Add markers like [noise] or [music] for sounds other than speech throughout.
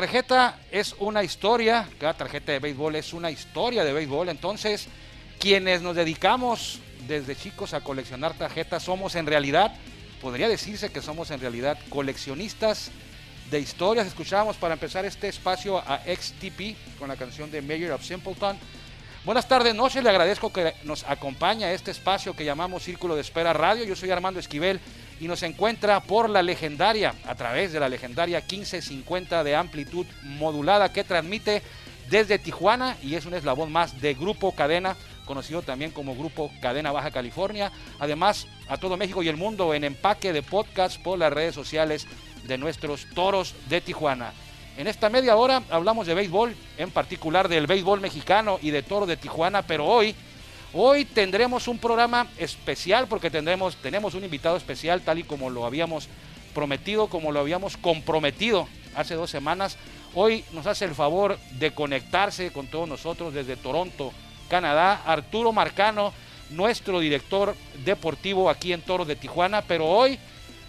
Tarjeta es una historia, cada tarjeta de béisbol es una historia de béisbol, entonces quienes nos dedicamos desde chicos a coleccionar tarjetas somos en realidad, podría decirse que somos en realidad coleccionistas de historias. Escuchábamos para empezar este espacio a XTP con la canción de Mayor of Simpleton. Buenas tardes, noches, le agradezco que nos acompaña a este espacio que llamamos Círculo de Espera Radio. Yo soy Armando Esquivel y nos encuentra por la legendaria, a través de la legendaria 1550 de amplitud modulada que transmite desde Tijuana y es un eslabón más de Grupo Cadena, conocido también como Grupo Cadena Baja California. Además, a todo México y el mundo en empaque de podcast por las redes sociales de nuestros toros de Tijuana. En esta media hora hablamos de béisbol, en particular del béisbol mexicano y de toro de Tijuana, pero hoy, hoy tendremos un programa especial porque tendremos, tenemos un invitado especial tal y como lo habíamos prometido, como lo habíamos comprometido hace dos semanas. Hoy nos hace el favor de conectarse con todos nosotros desde Toronto, Canadá, Arturo Marcano, nuestro director deportivo aquí en Toro de Tijuana, pero hoy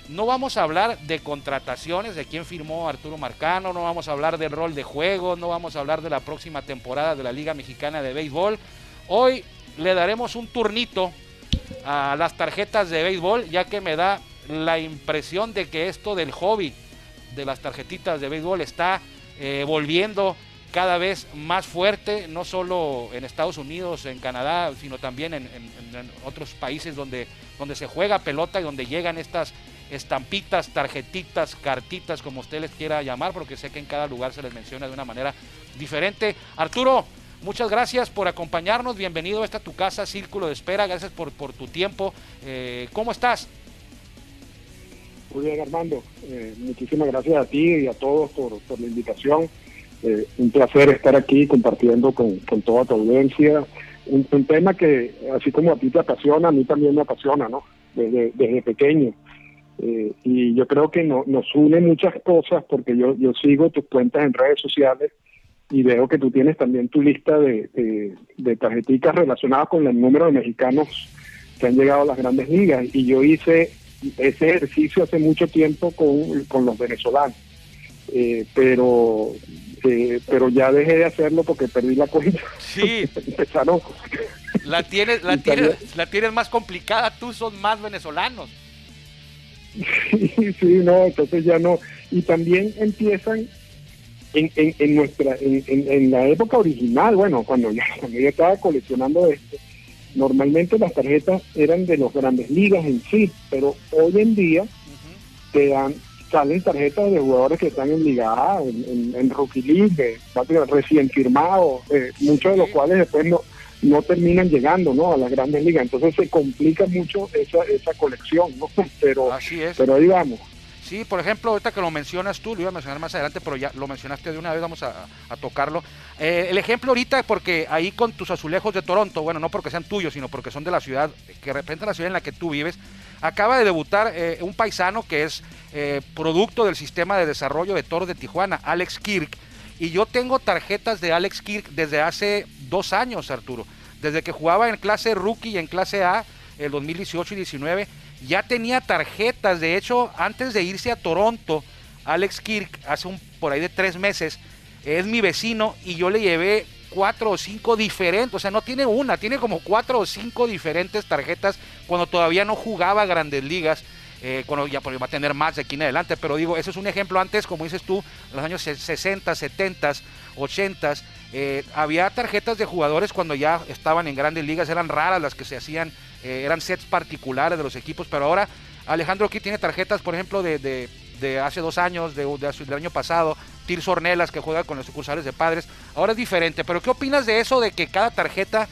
no vamos a hablar de contrataciones, de quién firmó Arturo Marcano, no vamos a hablar del rol de juego, no vamos a hablar de la próxima temporada de la Liga Mexicana de Béisbol. Hoy le daremos un turnito a las tarjetas de béisbol, ya que me da la impresión de que esto del hobby de las tarjetitas de béisbol está eh, volviendo cada vez más fuerte, no solo en Estados Unidos, en Canadá, sino también en, otros países donde, donde se juega pelota y donde llegan estas estampitas, tarjetitas, cartitas, como usted les quiera llamar, porque sé que en cada lugar se les menciona de una manera diferente. Arturo, muchas gracias por acompañarnos, bienvenido a esta tu casa, Círculo de Espera, gracias por, por tu tiempo. Eh, ¿Cómo estás? Muy bien, Armando. Eh, muchísimas gracias a ti y a todos por, por la invitación. Eh, un placer estar aquí compartiendo con, con toda tu audiencia. Un, un, tema que, así como a ti te apasiona, a mí también me apasiona, ¿no? Desde, desde pequeño. Eh, y yo creo que no, nos une muchas cosas porque yo, yo sigo tus cuentas en redes sociales y veo que tú tienes también tu lista de, de, de tarjeticas relacionadas con el número de mexicanos que han llegado a las grandes ligas. Y yo hice ese ejercicio hace mucho tiempo con, con los venezolanos. Eh, pero eh, pero ya dejé de hacerlo porque perdí la cuenta. Sí. [laughs] Empezaron. La tienes, la tienes, la tienes más complicada, tú son más venezolanos. [laughs] Sí, sí, no, entonces ya no. Y también empiezan en, en, en nuestra, en, en, la época original, bueno, cuando ya [laughs] cuando yo estaba coleccionando esto, normalmente las tarjetas eran de los grandes ligas en sí, pero hoy en día uh -huh. te dan, salen tarjetas de jugadores que están en Liga A, en, en, Rookie League, recién firmados, eh, muchos de los cuales después no, no terminan llegando ¿no? a las grandes ligas. Entonces se complica mucho esa, esa colección, ¿no? [laughs] Pero, Así es. pero ahí vamos. Sí, por ejemplo, ahorita que lo mencionas tú, lo iba a mencionar más adelante, pero ya lo mencionaste de una vez, vamos a, tocarlo. Eh, el ejemplo ahorita, porque ahí con tus azulejos de Toronto, bueno, no porque sean tuyos, sino porque son de la ciudad, que representan la ciudad en la que tú vives, acaba de debutar eh, un paisano que es eh, producto del sistema de desarrollo de toros de Tijuana, Alex Kirk, y yo tengo tarjetas de Alex Kirk desde hace dos años, Arturo. Desde que jugaba en clase rookie y en clase A, el 2018 y 19, ya tenía tarjetas. De hecho, antes de irse a Toronto, Alex Kirk, hace un por ahí de tres meses, es mi vecino y yo le llevé cuatro o cinco diferentes, o sea, no tiene una, tiene como cuatro o cinco diferentes tarjetas cuando todavía no jugaba grandes ligas. Eh, cuando ya va a tener más de aquí en adelante, pero digo, eso es un ejemplo antes, como dices tú, en los años 60, 70, 80, eh, había tarjetas de jugadores cuando ya estaban en grandes ligas, eran raras las que se hacían, eh, eran sets particulares de los equipos, pero ahora Alejandro aquí tiene tarjetas, por ejemplo, de, de, de hace dos años, de, de, del año pasado, Tirso Ornelas que juega con los sucursales de padres. Ahora es diferente, pero ¿qué opinas de eso de que cada tarjeta,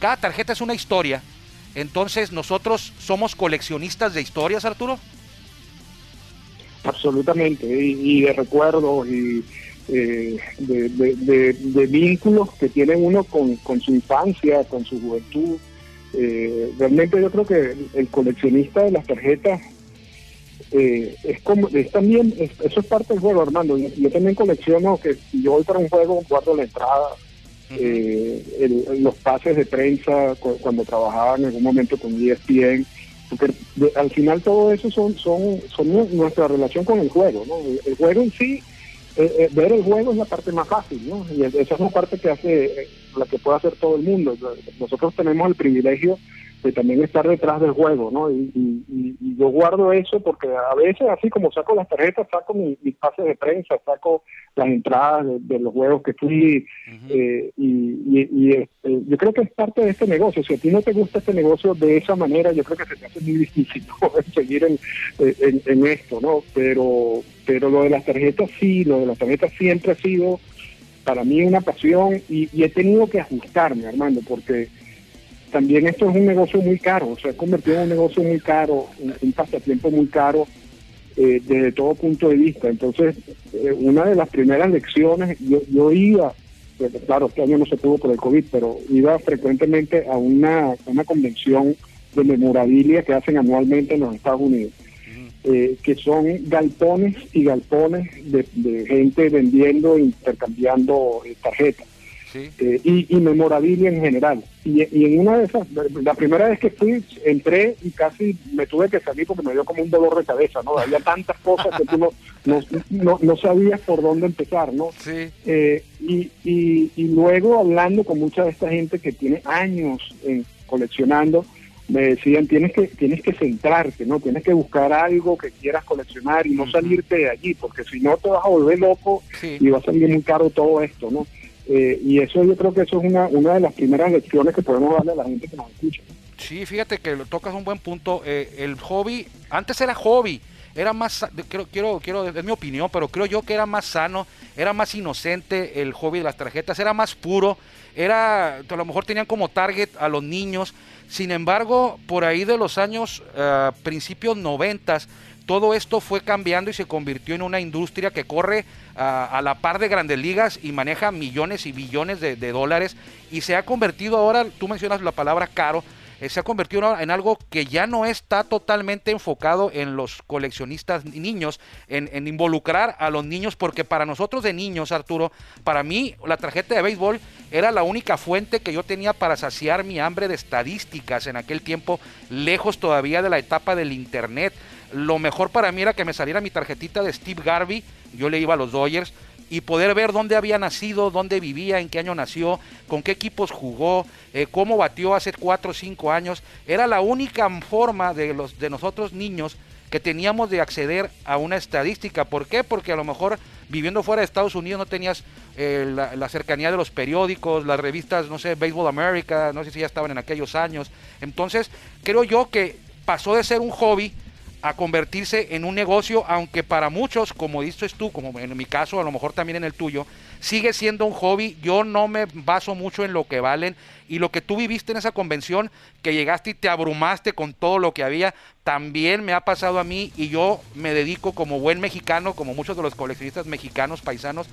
cada tarjeta es una historia? Entonces, ¿nosotros somos coleccionistas de historias, Arturo? Absolutamente, y, de recuerdos y eh, de, vínculos que tiene uno con, su infancia, con su juventud. Eh, realmente yo creo que el coleccionista de las tarjetas eh, es como es también eso es parte del juego Armando yo, también colecciono que si yo voy para un juego guardo la entrada eh, los pases de prensa cuando trabajaba en algún momento con ESPN porque al final todo eso son son son nuestra relación con el juego ¿no? el, juego en sí eh, ver el juego es la parte más fácil ¿no? y esa es la parte que hace la que puede hacer todo el mundo nosotros tenemos el privilegio de también estar detrás del juego, ¿no? Y, yo guardo eso porque a veces, así como saco las tarjetas, saco mis pases de prensa, saco las entradas de, los juegos que fui, eh, y, este, yo creo que es parte de este negocio. Si a ti no te gusta este negocio de esa manera, yo creo que se te hace muy difícil [laughs] seguir en, esto, ¿no? Pero, pero lo de las tarjetas sí, lo de las tarjetas siempre ha sido para mí una pasión y, he tenido que ajustarme, Armando, porque también esto es un negocio muy caro, se ha convertido en un negocio muy caro, un, pasatiempo muy caro eh, desde todo punto de vista. Entonces, eh, una de las primeras lecciones, yo, yo iba, claro, este año no se pudo por el COVID, pero iba frecuentemente a una, una convención de memorabilia que hacen anualmente en los Estados Unidos. Eh, que son galpones y galpones de, de gente vendiendo, intercambiando tarjetas. Eh, y, memorabilia en general. Y, en una de esas, la primera vez que fui, entré y casi me tuve que salir porque me dio como un dolor de cabeza, ¿no? Había tantas cosas que tú no, no, sabías por dónde empezar, ¿no? Eh, y, y, luego hablando con mucha de esta gente que tiene años en, coleccionando, me decían tienes que tienes que centrarte no tienes que buscar algo que quieras coleccionar y no salirte de allí porque si no te vas a volver loco y va a salir muy caro todo esto no eh, y eso yo creo que eso es una, una de las primeras lecciones que podemos darle a la gente que nos escucha. Sí, fíjate que lo tocas un buen punto. Eh, el hobby, antes era hobby, era más, quiero, quiero, quiero, es mi opinión, pero creo yo que era más sano, era más inocente el hobby de las tarjetas, era más puro, era, a lo mejor tenían como target a los niños. Sin embargo, por ahí de los años, uh, principios noventas, todo esto fue cambiando y se convirtió en una industria que corre a, la par de grandes ligas y maneja millones y billones de, dólares y se ha convertido ahora, tú mencionas la palabra caro, se ha convertido en algo que ya no está totalmente enfocado en los coleccionistas niños, en, en, involucrar a los niños, porque para nosotros de niños, Arturo, para mí la tarjeta de béisbol era la única fuente que yo tenía para saciar mi hambre de estadísticas en aquel tiempo, lejos todavía de la etapa del Internet. Lo mejor para mí era que me saliera mi tarjetita de Steve Garvey, yo le iba a los Dodgers, y poder ver dónde había nacido, dónde vivía, en qué año nació, con qué equipos jugó, eh, cómo batió hace 4 o 5 años. Era la única forma de, los, de nosotros niños que teníamos de acceder a una estadística. ¿Por qué? Porque a lo mejor viviendo fuera de Estados Unidos no tenías eh, la, la, cercanía de los periódicos, las revistas, no sé, Baseball America, no sé si ya estaban en aquellos años. Entonces, creo yo que pasó de ser un hobby a convertirse en un negocio, aunque para muchos, como dices tú, como en mi caso, a lo mejor también en el tuyo, sigue siendo un hobby. Yo no me baso mucho en lo que valen y lo que tú viviste en esa convención, que llegaste y te abrumaste con todo lo que había, también me ha pasado a mí y yo me dedico como buen mexicano, como muchos de los coleccionistas mexicanos, paisanos,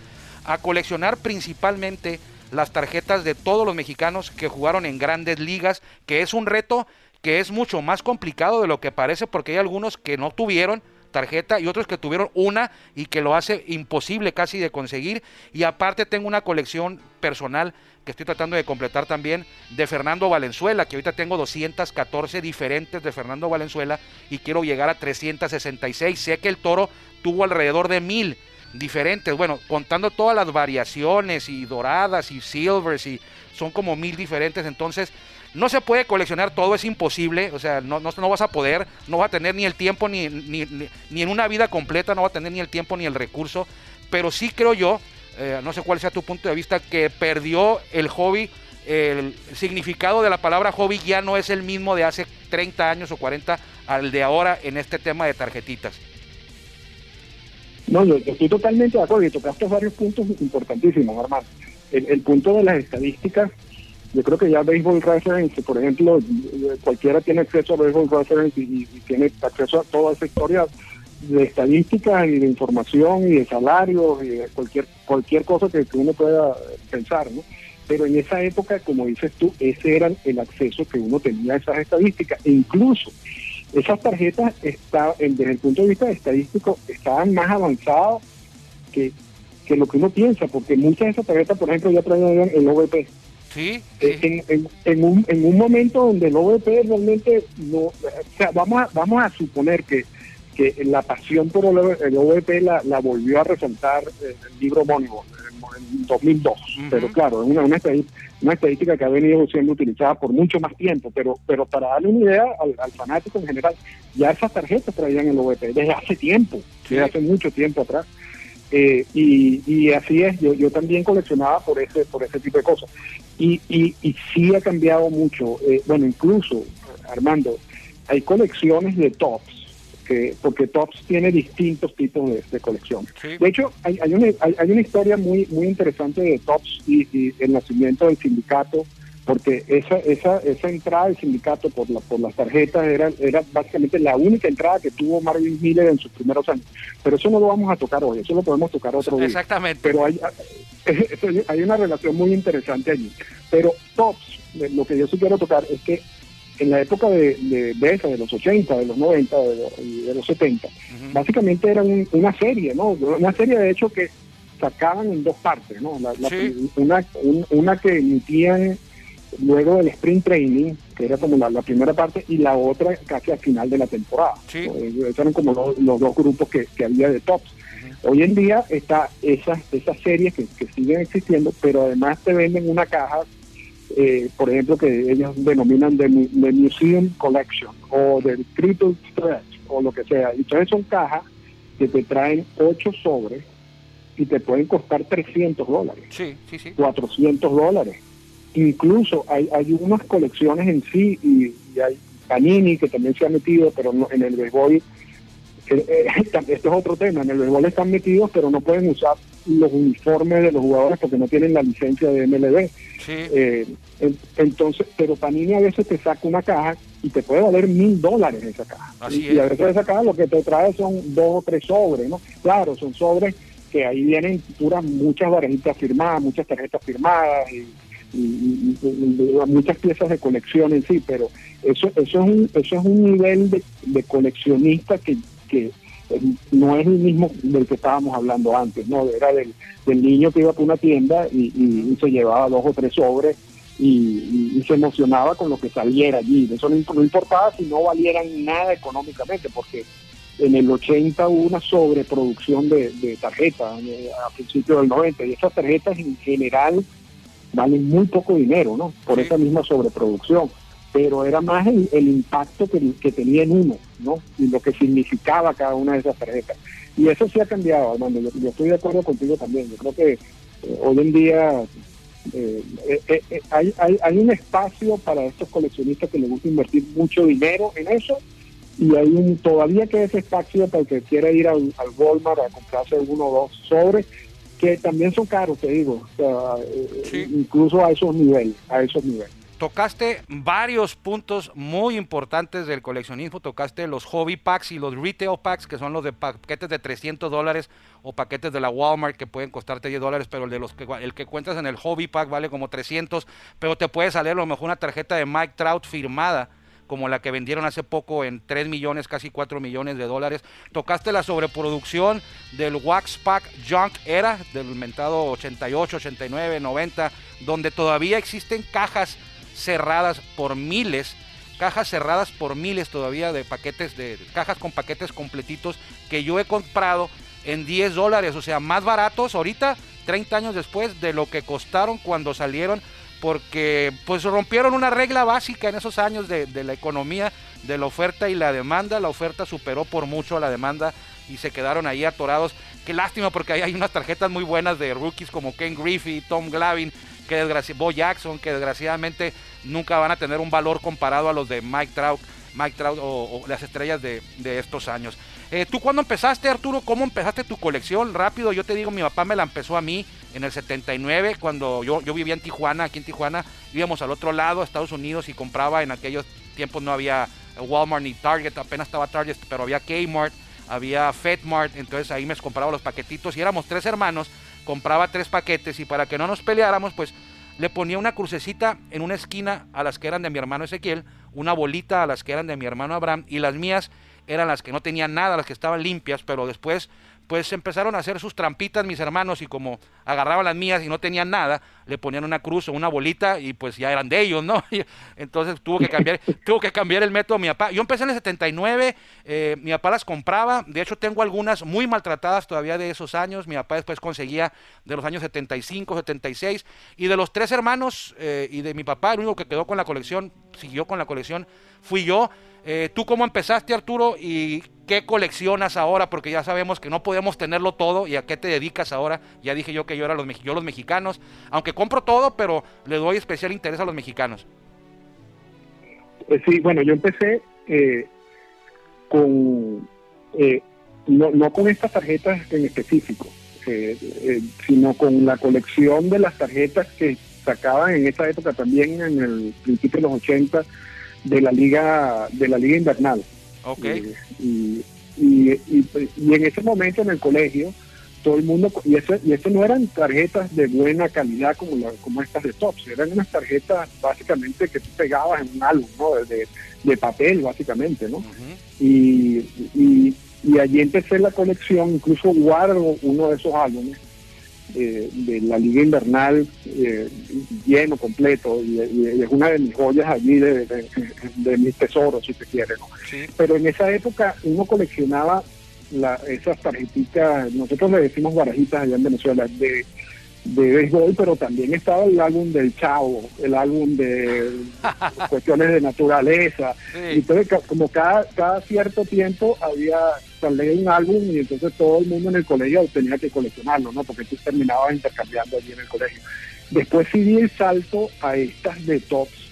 a coleccionar principalmente las tarjetas de todos los mexicanos que jugaron en grandes ligas, que es un reto que es mucho más complicado de lo que parece porque hay algunos que no tuvieron tarjeta y otros que tuvieron una y que lo hace imposible casi de conseguir. Y aparte tengo una colección personal que estoy tratando de completar también de Fernando Valenzuela, que ahorita tengo 214 diferentes de Fernando Valenzuela y quiero llegar a 366. Sé que el toro tuvo alrededor de mil diferentes, bueno, contando todas las variaciones y doradas y silvers y son como mil diferentes, entonces no se puede coleccionar todo, es imposible, o sea, no, no, vas a poder, no va a tener ni el tiempo, ni, ni, ni, en una vida completa, no va a tener ni el tiempo ni el recurso, pero sí creo yo, eh, no sé cuál sea tu punto de vista, que perdió el hobby, el significado de la palabra hobby ya no es el mismo de hace 30 años o 40 al de ahora en este tema de tarjetitas. No, yo, estoy totalmente de acuerdo y tocaste varios puntos importantísimos, hermano. El, punto de las estadísticas, yo creo que ya Baseball Reference, por ejemplo, cualquiera tiene acceso a Baseball Reference y, tiene acceso a toda esa historia de estadísticas y de información y de salarios y de cualquier cualquier cosa que, uno pueda pensar, ¿no? Pero en esa época, como dices tú, ese era el acceso que uno tenía a esas estadísticas. E incluso esas tarjetas, está, desde el punto de vista estadístico, estaban más avanzadas que, que lo que uno piensa, porque muchas de esas tarjetas, por ejemplo, ya traían el OVP. Sí, eh, En, en, un, en un momento donde el OVP realmente no, o sea, vamos a, vamos a suponer que, que la pasión por el OVP la, la volvió a resaltar el libro homónimo en 2002, pero claro, es una, una, estadística, que ha venido siendo utilizada por mucho más tiempo, pero pero para darle una idea al, fanático en general, ya esas tarjetas traían el OVP desde hace tiempo, desde hace mucho tiempo atrás. Eh, y, y, así es, yo, yo también coleccionaba por ese por ese tipo de cosas. Y, y, y sí ha cambiado mucho. Eh, bueno, incluso, Armando, hay colecciones de tops porque Tops tiene distintos tipos de, colección. De hecho, hay, hay, una, hay, una historia muy muy interesante de Tops y, el nacimiento del sindicato, porque esa esa esa entrada del sindicato por la por las tarjetas era era básicamente la única entrada que tuvo Marvin Miller en sus primeros años. Pero eso no lo vamos a tocar hoy, eso lo podemos tocar otro día. Exactamente. Pero hay hay [laughs] una relación muy interesante allí. Pero Tops, lo que yo sí quiero tocar es que en la época de, de, de, los 80, de los 90, de, los 70, básicamente era una serie, ¿no? Una serie de hecho que sacaban en dos partes, ¿no? una, una que emitían luego del sprint training, que era como la, primera parte, y la otra casi al final de la temporada. Esos eran como los, dos grupos que, había de tops. Hoy en día está esas, esas series que, que siguen existiendo, pero además te venden una caja eh, por ejemplo, que ellos denominan de, Museum Collection o del Triple Stretch o lo que sea. Entonces son cajas que te traen ocho sobres y te pueden costar 300 dólares, sí, sí, sí. 400 dólares. Incluso hay, hay unas colecciones en sí y, hay Panini que también se ha metido, pero no, en el béisbol, eh, eh, [laughs] esto es otro tema, en el béisbol están metidos, pero no pueden usar los uniformes de los jugadores porque no tienen la licencia de MLB. Eh, entonces, pero Panini a veces te saca una caja y te puede valer mil dólares esa caja. y, a veces esa caja lo que te trae son dos o tres sobres, ¿no? Claro, son sobres que ahí vienen puras muchas barajitas firmadas, muchas tarjetas firmadas y, muchas piezas de colección en sí, pero eso eso es un, eso es un nivel de, de coleccionista que, que no es el mismo del que estábamos hablando antes, no, era del, niño que iba por una tienda y, se llevaba dos o tres sobres y, se emocionaba con lo que saliera allí. Eso no, importaba si no valieran nada económicamente, porque en el 80 hubo una sobreproducción de, tarjetas eh, a principios del 90 y esas tarjetas en general valen muy poco dinero, ¿no? Por esa misma sobreproducción pero era más el, impacto que, que, tenía en uno, ¿no? Y lo que significaba cada una de esas tarjetas. Y eso sí ha cambiado, Armando. Yo, estoy de acuerdo contigo también. Yo creo que eh, hoy en día eh, eh, hay, hay, hay, un espacio para estos coleccionistas que les gusta invertir mucho dinero en eso y hay un todavía que ese espacio para el que quiera ir al, al Walmart a comprarse uno o dos sobres que también son caros, te digo, incluso a esos niveles, a esos niveles tocaste varios puntos muy importantes del coleccionismo. Tocaste los hobby packs y los retail packs, que son los de paquetes de 300 dólares o paquetes de la Walmart que pueden costarte 10 dólares, pero el, de los que, el que cuentas en el hobby pack vale como 300, pero te puede salir a lo mejor una tarjeta de Mike Trout firmada como la que vendieron hace poco en 3 millones, casi 4 millones de dólares. Tocaste la sobreproducción del Wax Pack Junk Era, del inventado 88, 89, 90, donde todavía existen cajas cerradas por miles, cajas cerradas por miles todavía de paquetes, de cajas con paquetes completitos que yo he comprado en 10 dólares, o sea, más baratos ahorita, 30 años después, de lo que costaron cuando salieron, porque pues rompieron una regla básica en esos años de, la economía, de la oferta y la demanda, la oferta superó por mucho a la demanda y se quedaron ahí atorados. Qué lástima porque ahí hay unas tarjetas muy buenas de rookies como Ken Griffey, Tom Glavin, que Bo Jackson, que desgraciadamente nunca van a tener un valor comparado a los de Mike Trout Mike Trout o, las estrellas de, estos años. Eh, ¿Tú cuándo empezaste, Arturo? ¿Cómo empezaste tu colección? Rápido, yo te digo, mi papá me la empezó a mí en el 79, cuando yo, yo vivía en Tijuana, aquí en Tijuana, íbamos al otro lado, Estados Unidos, y compraba, en aquellos tiempos no había Walmart ni Target, apenas estaba Target, pero había Kmart, había FedMart, entonces ahí me compraba los paquetitos y éramos tres hermanos, compraba tres paquetes y para que no nos peleáramos, pues le ponía una crucecita en una esquina a las que eran de mi hermano Ezequiel, una bolita a las que eran de mi hermano Abraham y las mías eran las que no tenían nada, las que estaban limpias, pero después pues empezaron a hacer sus trampitas mis hermanos y como agarraban las mías y no tenían nada, le ponían una cruz o una bolita y pues ya eran de ellos, ¿no? [laughs] entonces tuvo que cambiar, [laughs] tuvo que cambiar el método mi papá. Yo empecé en el 79, eh, mi papá las compraba, de hecho tengo algunas muy maltratadas todavía de esos años, mi papá después conseguía de los años 75, 76 y de los tres hermanos eh, y de mi papá, el único que quedó con la colección, siguió con la colección, fui yo. Eh, ¿Tú cómo empezaste, Arturo? ¿Y qué coleccionas ahora? Porque ya sabemos que no podemos tenerlo todo. ¿Y a qué te dedicas ahora? Ya dije yo que yo era los, yo los mexicanos. Aunque compro todo, pero le doy especial interés a los mexicanos. Pues sí, bueno, yo empecé eh, con... Eh, no, no, con estas tarjetas en específico, sino con la colección de las tarjetas que sacaban en esa época también, en el principio de los 80 de la liga de la liga invernal. Okay. y, y, y, en ese momento en el colegio todo el mundo y eso y eso no eran tarjetas de buena calidad como la, como estas de Tops, eran unas tarjetas básicamente que tú pegabas en un álbum, ¿no? De, de papel básicamente, ¿no? y, y, y allí empecé la colección, incluso guardo uno de esos álbumes eh, de la Liga Invernal eh, lleno, completo, y, es una de mis joyas allí, de, de, mis tesoros, si se quiere. ¿no? Pero en esa época uno coleccionaba la, esas tarjetitas, nosotros le decimos barajitas allá en Venezuela, de, de béisbol, pero también estaba el álbum del Chavo, el álbum de [laughs] cuestiones de naturaleza. Y entonces, como cada, cada cierto tiempo había salía un álbum y entonces todo el mundo en el colegio tenía que coleccionarlo, ¿no? Porque tú terminabas intercambiando allí en el colegio. Después sí di el salto a estas de tops,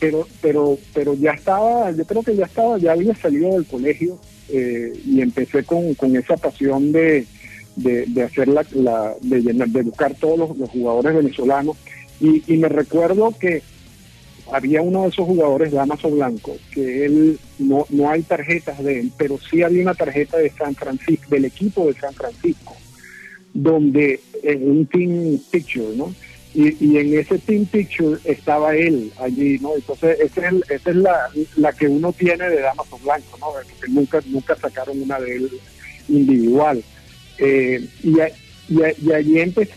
pero, pero, pero ya estaba, yo creo que ya estaba, ya había salido del colegio eh, y empecé con, con esa pasión de, de, hacer la, de, de, buscar todos los, jugadores venezolanos y, y me recuerdo que había uno de esos jugadores, Damaso Blanco, que él no, no hay tarjetas de él, pero sí había una tarjeta de San Francisco, del equipo de San Francisco, donde en un team picture, ¿no? Y, en ese team picture estaba él allí, ¿no? Entonces, esa es, es la, la que uno tiene de Damaso Blanco, ¿no? Porque nunca, nunca sacaron una de él individual. Eh, y, y, allí empecé,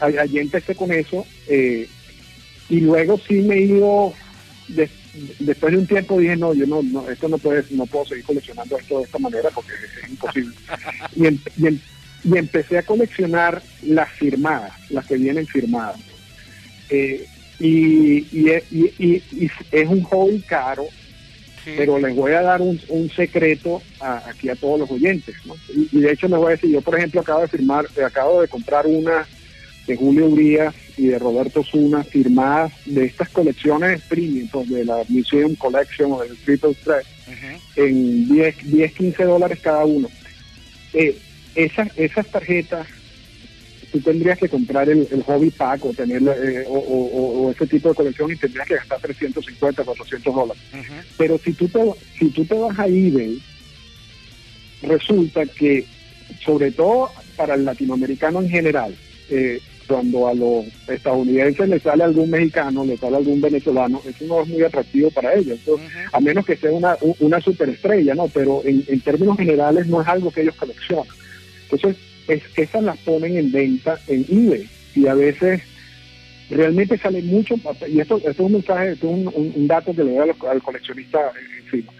allí empecé con eso. Eh, y luego sí me he ido, después de un tiempo dije, no, yo no, no esto no, puede, no puedo seguir coleccionando esto de esta manera porque es imposible. [laughs] y, em, em, y, empecé a coleccionar las firmadas, las que vienen firmadas. Eh, y, y, es un hobby caro, pero les voy a dar un, un secreto aquí a todos los oyentes. Y, de hecho les voy a decir, yo por ejemplo acabo de firmar, acabo de comprar una de Julio Urias y de Roberto Zuna, firmadas de estas colecciones premium, pues, de la Museum Collection o del Triple Threat, en 10, 10, 15 dólares cada uno. Eh, esas, esas tarjetas, tú tendrías que comprar el, hobby pack o, tener, eh, o, ese tipo de colección y tendrías que gastar 350, 400 dólares. Pero si tú, te, si tú te vas a eBay, resulta que, sobre todo para el latinoamericano en general, eh, cuando a los estadounidenses le sale algún mexicano, le sale algún venezolano, eso no es muy atractivo para ellos, a menos que sea una, una superestrella, ¿no? Pero en, términos generales no es algo que ellos coleccionan. Entonces, es, esas las ponen en venta en eBay y a veces realmente sale mucho, y esto, esto es un mensaje, es un, dato que le doy al, coleccionista encima,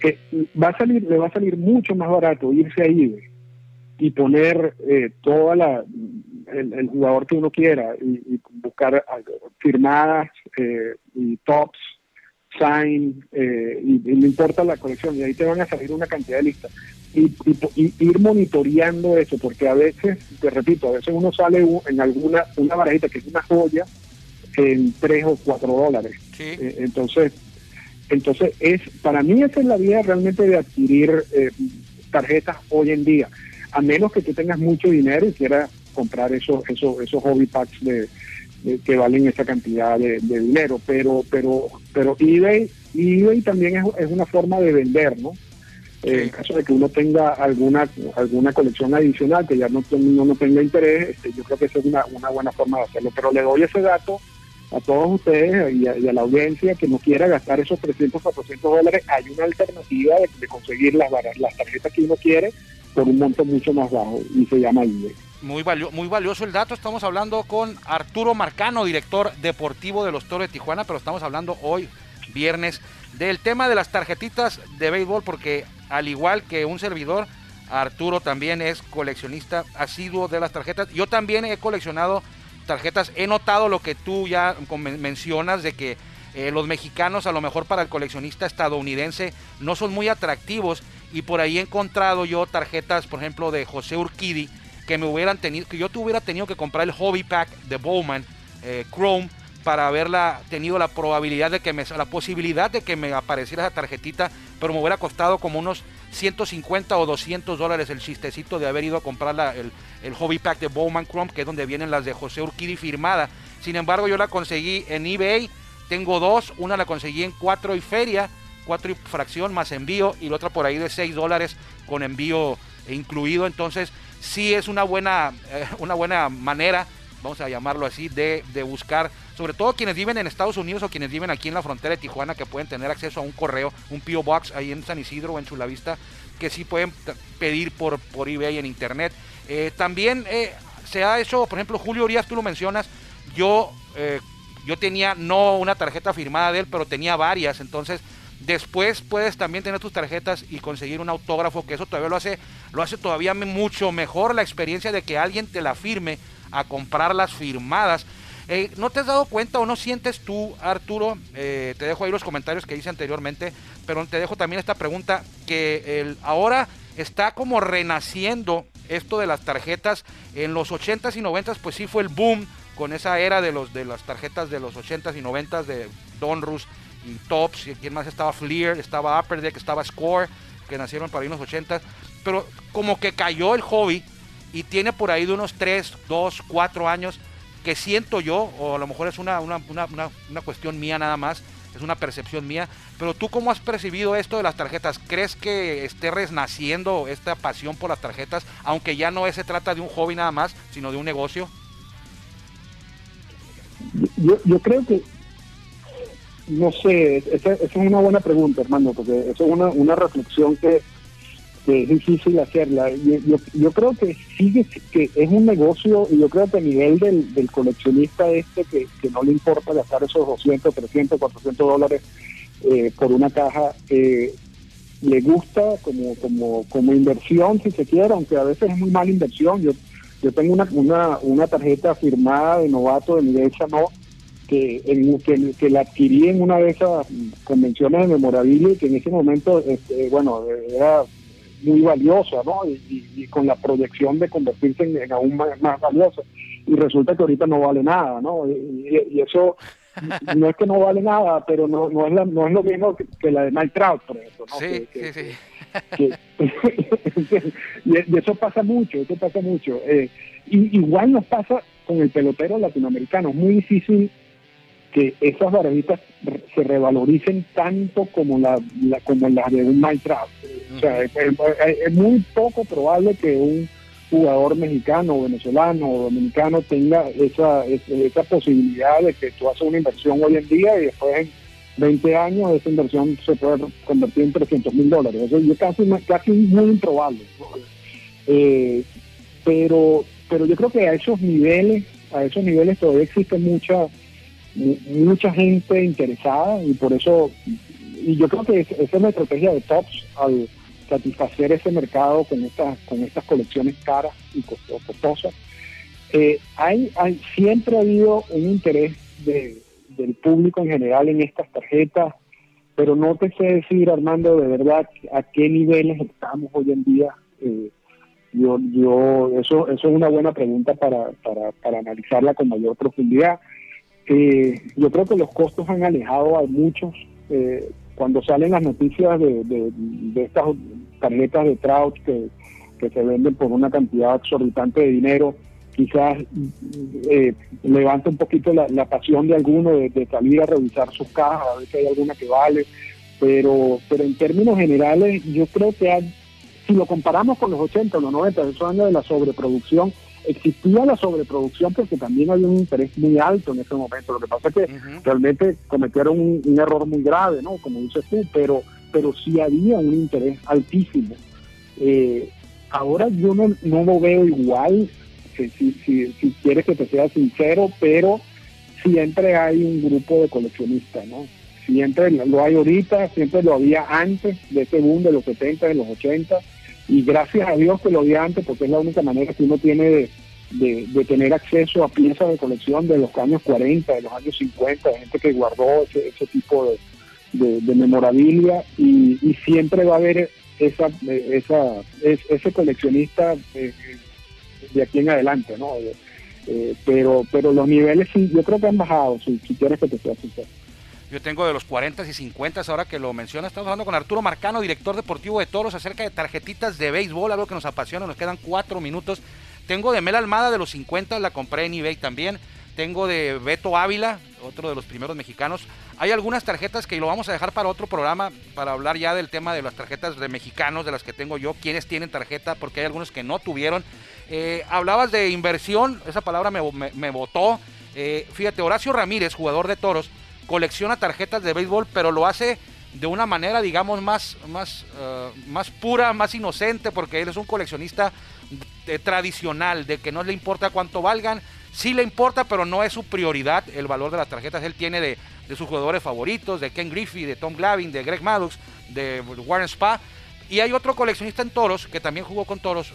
que va a salir, le va a salir mucho más barato irse a eBay y poner eh, toda la el, jugador que uno quiera y, buscar firmadas eh, y tops, sign, eh, y, no importa la colección, y ahí te van a salir una cantidad de listas. Y, ir monitoreando eso, porque a veces, te repito, a veces uno sale en alguna una barajita que es una joya en tres o cuatro dólares. Eh, entonces, entonces, es para mí esa es la vía realmente de adquirir eh, tarjetas hoy en día, a menos que tú tengas mucho dinero y quieras comprar esos, esos, esos hobby packs de, que valen esa cantidad de, dinero. Pero, pero, pero eBay, eBay también es, es una forma de vender, ¿no? En caso de que uno tenga alguna alguna colección adicional que ya no, no, tenga interés, este, yo creo que esa es una, una buena forma de hacerlo. Pero le doy ese dato a todos ustedes y a, la audiencia que no quiera gastar esos 300, 400 dólares, hay una alternativa de, conseguir las, las tarjetas que uno quiere por un monto mucho más bajo y se llama eBay. Muy, muy valioso el dato. Estamos hablando con Arturo Marcano, director deportivo de los Toros de Tijuana, pero estamos hablando hoy, viernes, del tema de las tarjetitas de béisbol, porque al igual que un servidor, Arturo también es coleccionista asiduo de las tarjetas. Yo también he coleccionado tarjetas. He notado lo que tú ya mencionas de que eh, los mexicanos a lo mejor para el coleccionista estadounidense no son muy atractivos y por ahí he encontrado yo tarjetas, por ejemplo, de José Urquidi que me hubieran tenido, que yo tuviera tenido que comprar el hobby pack de Bowman eh, Chrome para haberla tenido la probabilidad de que me, la posibilidad de que me apareciera esa tarjetita, pero me hubiera costado como unos 150 o 200 dólares el chistecito de haber ido a comprar el, el, hobby pack de Bowman Chrome, que es donde vienen las de José Urquidi firmada. Sin embargo, yo la conseguí en eBay, tengo dos, una la conseguí en 4 y feria, 4 y fracción más envío, y la otra por ahí de 6 dólares con envío incluido. Entonces, sí es una buena, eh, una buena manera vamos a llamarlo así, de, de, buscar, sobre todo quienes viven en Estados Unidos o quienes viven aquí en la frontera de Tijuana, que pueden tener acceso a un correo, un P.O. Box ahí en San Isidro o en Chulavista, que sí pueden pedir por, por eBay en internet. Eh, también eh, se ha hecho, por ejemplo, Julio Urias, tú lo mencionas, yo, yo tenía no una tarjeta firmada de él, pero tenía varias, entonces después puedes también tener tus tarjetas y conseguir un autógrafo, que eso todavía lo hace, lo hace todavía mucho mejor la experiencia de que alguien te la firme a comprar las firmadas. Eh, ¿No te has dado cuenta o no sientes tú, Arturo? Eh, te dejo ahí los comentarios que hice anteriormente, pero te dejo también esta pregunta, que el, ahora está como renaciendo esto de las tarjetas. En los 80s y 90s, pues sí fue el boom con esa era de, los, de las tarjetas de los 80s y 90s de Donruss Tops, y quien más estaba Fleer, estaba Upper Deck, estaba Score, que nacieron para ahí en los 80s, pero como que cayó el hobby y tiene por ahí de unos 3, 2, 4 años que siento yo, o a lo mejor es una, una, una, cuestión mía nada más, es una percepción mía, pero tú cómo has percibido esto de las tarjetas? ¿Crees que esté renaciendo esta pasión por las tarjetas, aunque ya no se trata de un hobby nada más, sino de un negocio? Yo, yo creo que, no sé, esa, esa es una buena pregunta, hermano, porque eso es una, una reflexión que, es difícil hacerla. Yo, yo, creo que sigue, que es un negocio, y yo creo que a nivel del, coleccionista este, que, no le importa gastar esos 200, 300, 400 dólares eh, por una caja, eh, le gusta como, como, como inversión, si se quiere, aunque a veces es muy mala inversión. Yo, yo tengo una, una, una tarjeta firmada de novato de Miguel no que, en, que, que, la adquirí en una de esas convenciones de memorabilia y que en ese momento, este, bueno, era muy valiosa, ¿no? Y, con la proyección de convertirse en, aún más, valiosa. Y resulta que ahorita no vale nada, ¿no? Y, eso no es que no vale nada, pero no, no, es, la, no es lo mismo que, la de Mike Trout, por ejemplo, ¿no? Sí, sí, sí. [laughs] y, eso pasa mucho, eso pasa mucho. Eh, y, igual nos pasa con el pelotero latinoamericano. Es muy difícil que esas barajitas se revaloricen tanto como la, como las de un Minecraft. O sea, es, muy poco probable que un jugador mexicano, venezolano o dominicano tenga esa, esa posibilidad de que tú haces una inversión hoy en día y después en 20 años esa inversión se puede convertir en 300 mil dólares. Eso es casi, casi muy improbable. Eh, pero, pero yo creo que a esos niveles, a esos niveles todavía existe mucha mucha gente interesada y por eso, y yo creo que esa es una estrategia de Tops al satisfacer ese mercado con estas, con estas colecciones caras y costosas. Eh, hay, hay, siempre ha habido un interés del público en general en estas tarjetas, pero no te sé decir, Armando, de verdad a qué niveles estamos hoy en día. Eh, yo, yo, eso, eso es una buena pregunta para, para, para analizarla con mayor profundidad. Eh, yo creo que los costos han alejado a muchos, eh, cuando salen las noticias de, estas tarjetas de Trout que, que se venden por una cantidad exorbitante de dinero, quizás eh, levanta un poquito la, pasión de alguno de, salir a revisar sus cajas, a ver si hay alguna que vale, pero, pero en términos generales yo creo que si lo comparamos con los 80 o los 90, esos años de la sobreproducción, existía la sobreproducción porque también había un interés muy alto en ese momento. Lo que pasa es que realmente cometieron un, error muy grave, ¿no? Como dices tú, pero, pero sí había un interés altísimo. Eh, ahora yo no, no lo veo igual si, si, si quieres que te sea sincero, pero siempre hay un grupo de coleccionistas, ¿no? Siempre lo hay ahorita, siempre lo había antes de ese boom de los 70, de los 80, y gracias a Dios que lo había antes, porque es la única manera que uno tiene de, de, tener acceso a piezas de colección de los años 40, de los años 50, de gente que guardó ese, tipo de, de, memorabilia, y, siempre va a haber esa, esa, ese coleccionista eh, de aquí en adelante, ¿no? Eh, eh, pero, pero los niveles sí, yo creo que han bajado, si, quieres que te sea sincero. Yo tengo de los 40 y 50, ahora que lo menciona, estamos hablando con Arturo Marcano, director deportivo de Toros, acerca de tarjetitas de béisbol, algo que nos apasiona, nos quedan cuatro minutos. Tengo de Mel Almada de los 50, la compré en eBay también. Tengo de Beto Ávila, otro de los primeros mexicanos. Hay algunas tarjetas que lo vamos a dejar para otro programa, para hablar ya del tema de las tarjetas de mexicanos, de las que tengo yo, quienes tienen tarjeta, porque hay algunos que no tuvieron. Eh, hablabas de inversión, esa palabra me, me, votó. Eh, fíjate, Horacio Ramírez, jugador de toros, colecciona tarjetas de béisbol, pero lo hace de una manera, digamos, más, más, eh, más pura, más inocente, porque él es un coleccionista tradicional, de que no le importa cuánto valgan, sí le importa, pero no es su prioridad el valor de las tarjetas. Él tiene de, sus jugadores favoritos, de Ken Griffey, de Tom Glavin, de Greg Maddux, de Warren Spa. Y hay otro coleccionista en toros, que también jugó con toros,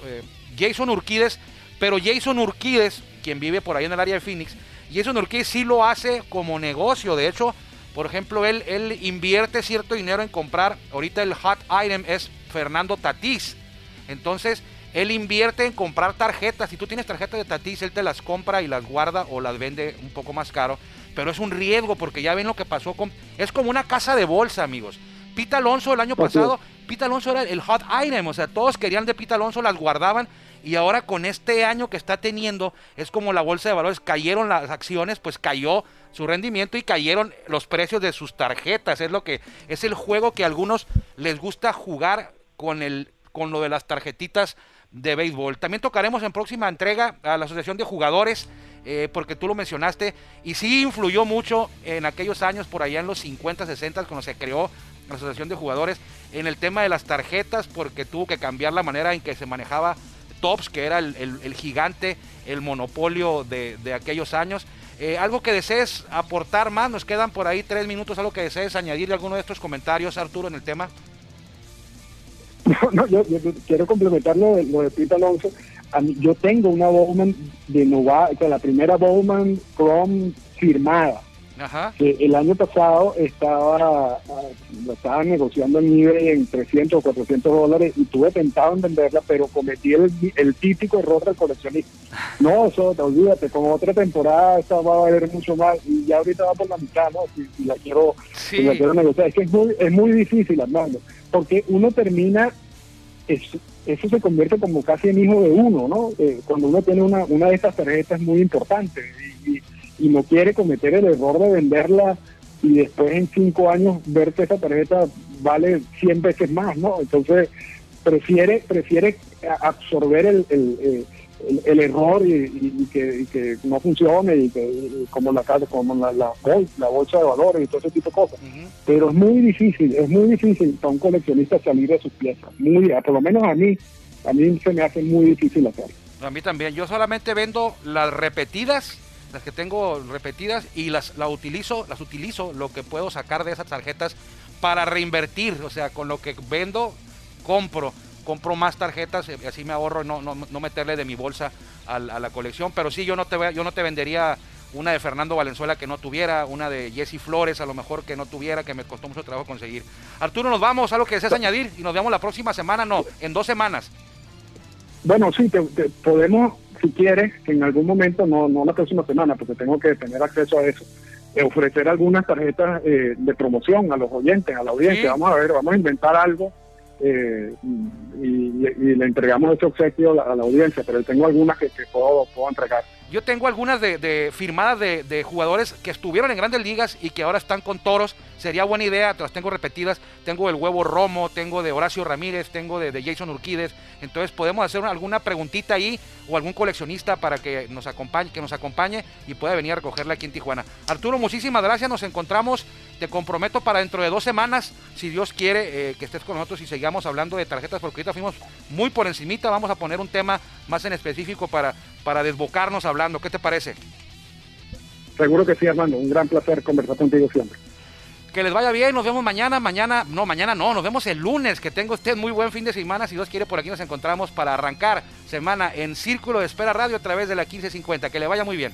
Jason Urquides, pero Jason Urquides, quien vive por ahí en el área de Phoenix, Jason Urquides sí lo hace como negocio. De hecho, por ejemplo, él, él invierte cierto dinero en comprar. Ahorita el hot item es Fernando Tatís. Entonces, él invierte en comprar tarjetas. Si tú tienes tarjetas de Tatís, él te las compra y las guarda o las vende un poco más caro. Pero es un riesgo porque ya ven lo que pasó con... Es como una casa de bolsa, amigos. Pita Alonso el año pasado, Pita Alonso era el hot item, o sea, todos querían de Pita Alonso, las guardaban y ahora con este año que está teniendo, es como la bolsa de valores, cayeron las acciones, pues cayó su rendimiento y cayeron los precios de sus tarjetas. Es lo que es el juego que a algunos les gusta jugar con el con lo de las tarjetitas de béisbol. También tocaremos en próxima entrega a la Asociación de Jugadores, eh, porque tú lo mencionaste, y sí influyó mucho en aquellos años, por allá en los 50, 60, cuando se creó la Asociación de Jugadores, en el tema de las tarjetas, porque tuvo que cambiar la manera en que se manejaba Tops, que era el, gigante, el monopolio de, aquellos años. Eh, algo que desees aportar más, nos quedan por ahí tres minutos, algo que desees añadir de alguno de estos comentarios, Arturo, en el tema. [laughs] No, yo, quiero complementar lo de, lo de Pete Alonso. yo tengo una Bowman de Nova, la primera Bowman Chrome firmada que el año pasado estaba, estaba negociando en eBay en 300 o 400 dólares y tuve tentado en venderla, pero cometí el, el típico error del coleccionista. No, eso, te olvídate, con otra temporada esta va a valer mucho más y ya ahorita va por la mitad, ¿no? Si, la quiero, la quiero negociar. Es que es muy, es muy difícil, Armando, porque uno termina eso se convierte como casi en hijo de uno, ¿no? Eh, cuando uno tiene una, una de estas tarjetas muy importante y, y no quiere cometer el error de venderla y después en cinco años ver que esa tarjeta vale 100 veces más, ¿no? Entonces prefiere prefiere absorber el, el, el, error y, que, no funcione y que como la como la, la, bolsa de valores y todo ese tipo de cosas. Pero es muy difícil, es muy difícil para un coleccionista salir de sus piezas. Muy, por lo menos a mí, a mí se me hace muy difícil hacerlo. A mí también. Yo solamente vendo las repetidas las que tengo repetidas y las la utilizo, las utilizo lo que puedo sacar de esas tarjetas para reinvertir, o sea, con lo que vendo compro, compro más tarjetas y así me ahorro no, no, no meterle de mi bolsa a, la colección, pero sí yo no te yo no te vendería una de Fernando Valenzuela que no tuviera, una de Jesse Flores a lo mejor que no tuviera, que me costó mucho trabajo conseguir. Arturo, nos vamos, algo que deseas añadir y nos vemos la próxima semana, no, en dos semanas. Bueno, sí, podemos si quieres, que en algún momento, no, no la próxima semana, porque tengo que tener acceso a eso, ofrecer algunas tarjetas eh, de promoción a los oyentes, a la audiencia. Vamos a ver, vamos a inventar algo eh, y, le entregamos ese obsequio a la, audiencia, pero tengo algunas que, que puedo, puedo entregar. Yo tengo algunas de, firmadas de, jugadores que estuvieron en grandes ligas y que ahora están con toros. Sería buena idea, te las tengo repetidas. Tengo el huevo Romo, tengo de Horacio Ramírez, tengo de, Jason Urquides. Entonces podemos hacer alguna preguntita ahí o algún coleccionista para que nos acompañe, que nos acompañe y pueda venir a recogerla aquí en Tijuana. Arturo, muchísimas gracias. Nos encontramos, te comprometo para dentro de dos semanas, si Dios quiere, eh, que estés con nosotros y sigamos hablando de tarjetas, porque ahorita fuimos muy por encimita. Vamos a poner un tema más en específico para, para desbocarnos hablando. ¿Qué te parece? Seguro que sí, Armando. Un gran placer conversar contigo siempre. Que les vaya bien, nos vemos mañana, mañana, no, mañana no, nos vemos el lunes, que tenga usted muy buen fin de semana, si Dios quiere, por aquí nos encontramos para arrancar semana en Círculo de Espera Radio a través de la 1550, que le vaya muy bien.